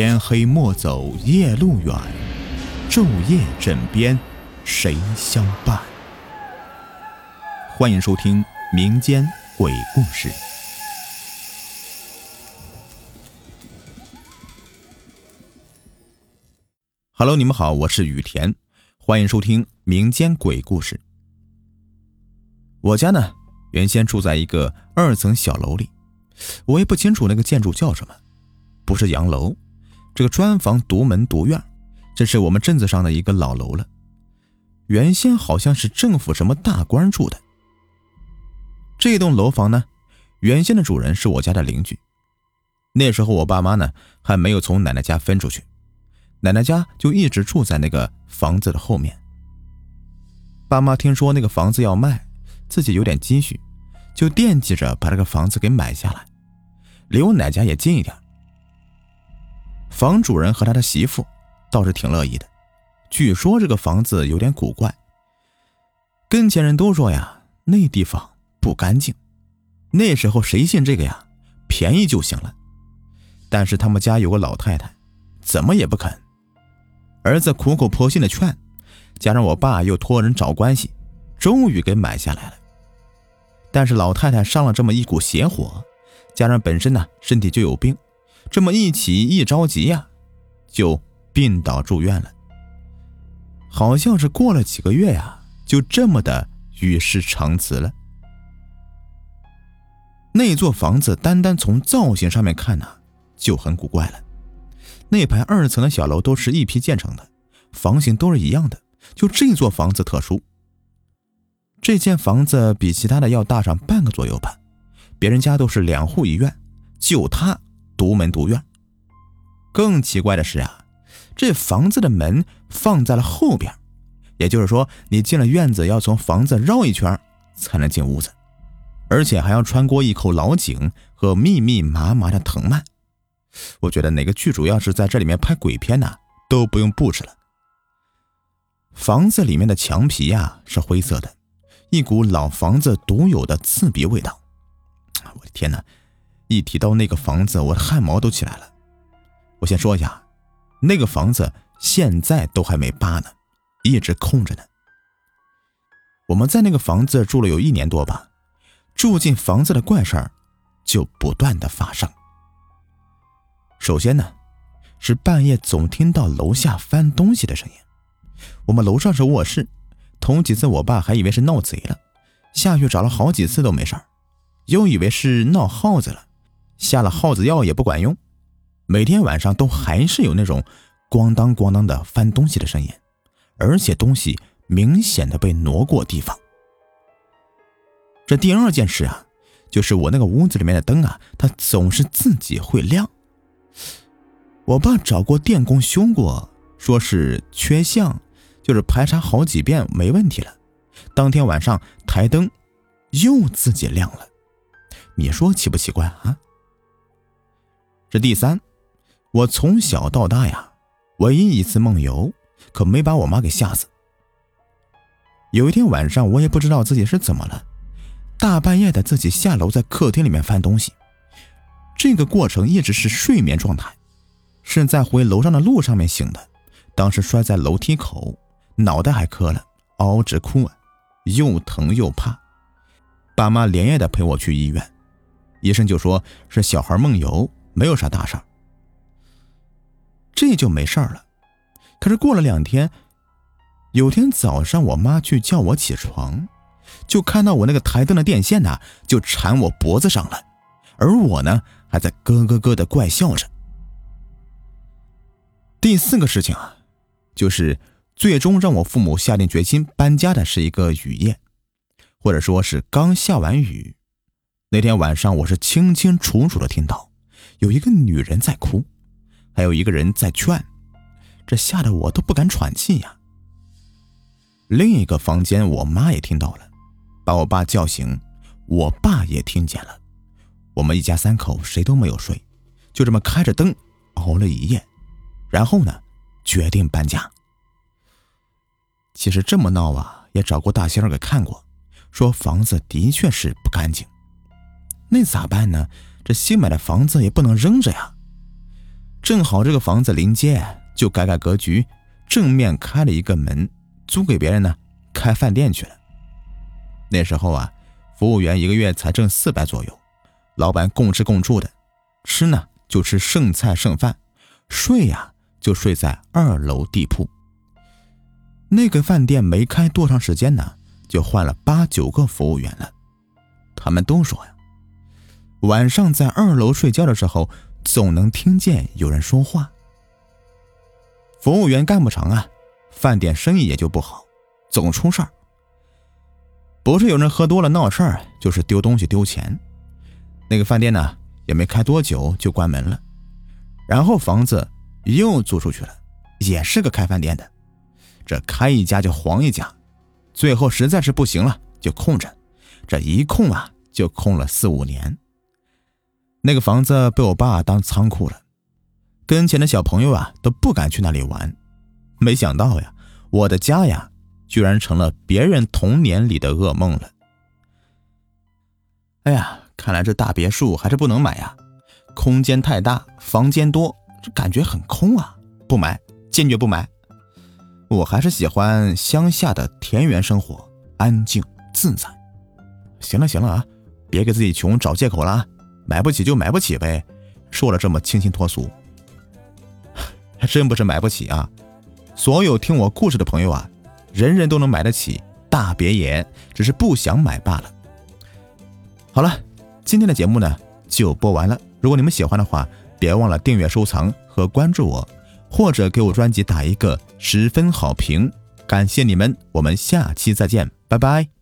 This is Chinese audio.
天黑莫走夜路远，昼夜枕边谁相伴？欢迎收听民间鬼故事。Hello，你们好，我是雨田，欢迎收听民间鬼故事。我家呢，原先住在一个二层小楼里，我也不清楚那个建筑叫什么，不是洋楼。这个砖房独门独院，这是我们镇子上的一个老楼了。原先好像是政府什么大官住的。这栋楼房呢，原先的主人是我家的邻居。那时候我爸妈呢还没有从奶奶家分出去，奶奶家就一直住在那个房子的后面。爸妈听说那个房子要卖，自己有点积蓄，就惦记着把这个房子给买下来，离我奶家也近一点。房主人和他的媳妇倒是挺乐意的。据说这个房子有点古怪，跟前人都说呀，那地方不干净。那时候谁信这个呀？便宜就行了。但是他们家有个老太太，怎么也不肯。儿子苦口婆心的劝，加上我爸又托人找关系，终于给买下来了。但是老太太上了这么一股邪火，加上本身呢身体就有病。这么一起一着急呀，就病倒住院了。好像是过了几个月呀，就这么的与世长辞了。那座房子单单从造型上面看呢，就很古怪了。那排二层的小楼都是一批建成的，房型都是一样的，就这座房子特殊。这间房子比其他的要大上半个左右吧，别人家都是两户一院，就他。独门独院。更奇怪的是啊，这房子的门放在了后边，也就是说，你进了院子要从房子绕一圈才能进屋子，而且还要穿过一口老井和密密麻麻的藤蔓。我觉得哪个剧组要是在这里面拍鬼片呢，都不用布置了。房子里面的墙皮呀是灰色的，一股老房子独有的刺鼻味道。我的天哪！一提到那个房子，我的汗毛都起来了。我先说一下，那个房子现在都还没扒呢，一直空着呢。我们在那个房子住了有一年多吧，住进房子的怪事儿就不断的发生。首先呢，是半夜总听到楼下翻东西的声音。我们楼上是卧室，头几次我爸还以为是闹贼了，下去找了好几次都没事儿，又以为是闹耗子了。下了耗子药也不管用，每天晚上都还是有那种咣当咣当的翻东西的声音，而且东西明显的被挪过地方。这第二件事啊，就是我那个屋子里面的灯啊，它总是自己会亮。我爸找过电工修过，说是缺项，就是排查好几遍没问题了。当天晚上台灯又自己亮了，你说奇不奇怪啊？这第三，我从小到大呀，唯一一次梦游，可没把我妈给吓死。有一天晚上，我也不知道自己是怎么了，大半夜的自己下楼在客厅里面翻东西，这个过程一直是睡眠状态，是在回楼上的路上面醒的。当时摔在楼梯口，脑袋还磕了，嗷嗷直哭啊，又疼又怕。爸妈连夜的陪我去医院，医生就说是小孩梦游。没有啥大事儿，这就没事儿了。可是过了两天，有天早上我妈去叫我起床，就看到我那个台灯的电线呢，就缠我脖子上了，而我呢还在咯咯咯的怪笑着。第四个事情啊，就是最终让我父母下定决心搬家的是一个雨夜，或者说是刚下完雨。那天晚上，我是清清楚楚的听到。有一个女人在哭，还有一个人在劝，这吓得我都不敢喘气呀。另一个房间，我妈也听到了，把我爸叫醒，我爸也听见了。我们一家三口谁都没有睡，就这么开着灯熬了一夜，然后呢，决定搬家。其实这么闹啊，也找过大仙儿给看过，说房子的确是不干净，那咋办呢？这新买的房子也不能扔着呀，正好这个房子临街，就改改格局，正面开了一个门，租给别人呢，开饭店去了。那时候啊，服务员一个月才挣四百左右，老板共吃共住的，吃呢就吃剩菜剩饭，睡呀就睡在二楼地铺。那个饭店没开多长时间呢，就换了八九个服务员了。他们都说呀，晚上在二楼睡觉的时候，总能听见有人说话。服务员干不成啊，饭店生意也就不好，总出事儿。不是有人喝多了闹事儿，就是丢东西丢钱。那个饭店呢，也没开多久就关门了，然后房子又租出去了，也是个开饭店的。这开一家就黄一家，最后实在是不行了，就空着。这一空啊，就空了四五年。那个房子被我爸当仓库了，跟前的小朋友啊都不敢去那里玩。没想到呀，我的家呀，居然成了别人童年里的噩梦了。哎呀，看来这大别墅还是不能买呀，空间太大，房间多，这感觉很空啊，不买，坚决不买。我还是喜欢乡下的田园生活，安静自在。行了行了啊，别给自己穷找借口了啊！买不起就买不起呗，说了这么清新脱俗，还真不是买不起啊！所有听我故事的朋友啊，人人都能买得起大别野，只是不想买罢了。好了，今天的节目呢就播完了。如果你们喜欢的话，别忘了订阅、收藏和关注我。或者给我专辑打一个十分好评，感谢你们，我们下期再见，拜拜。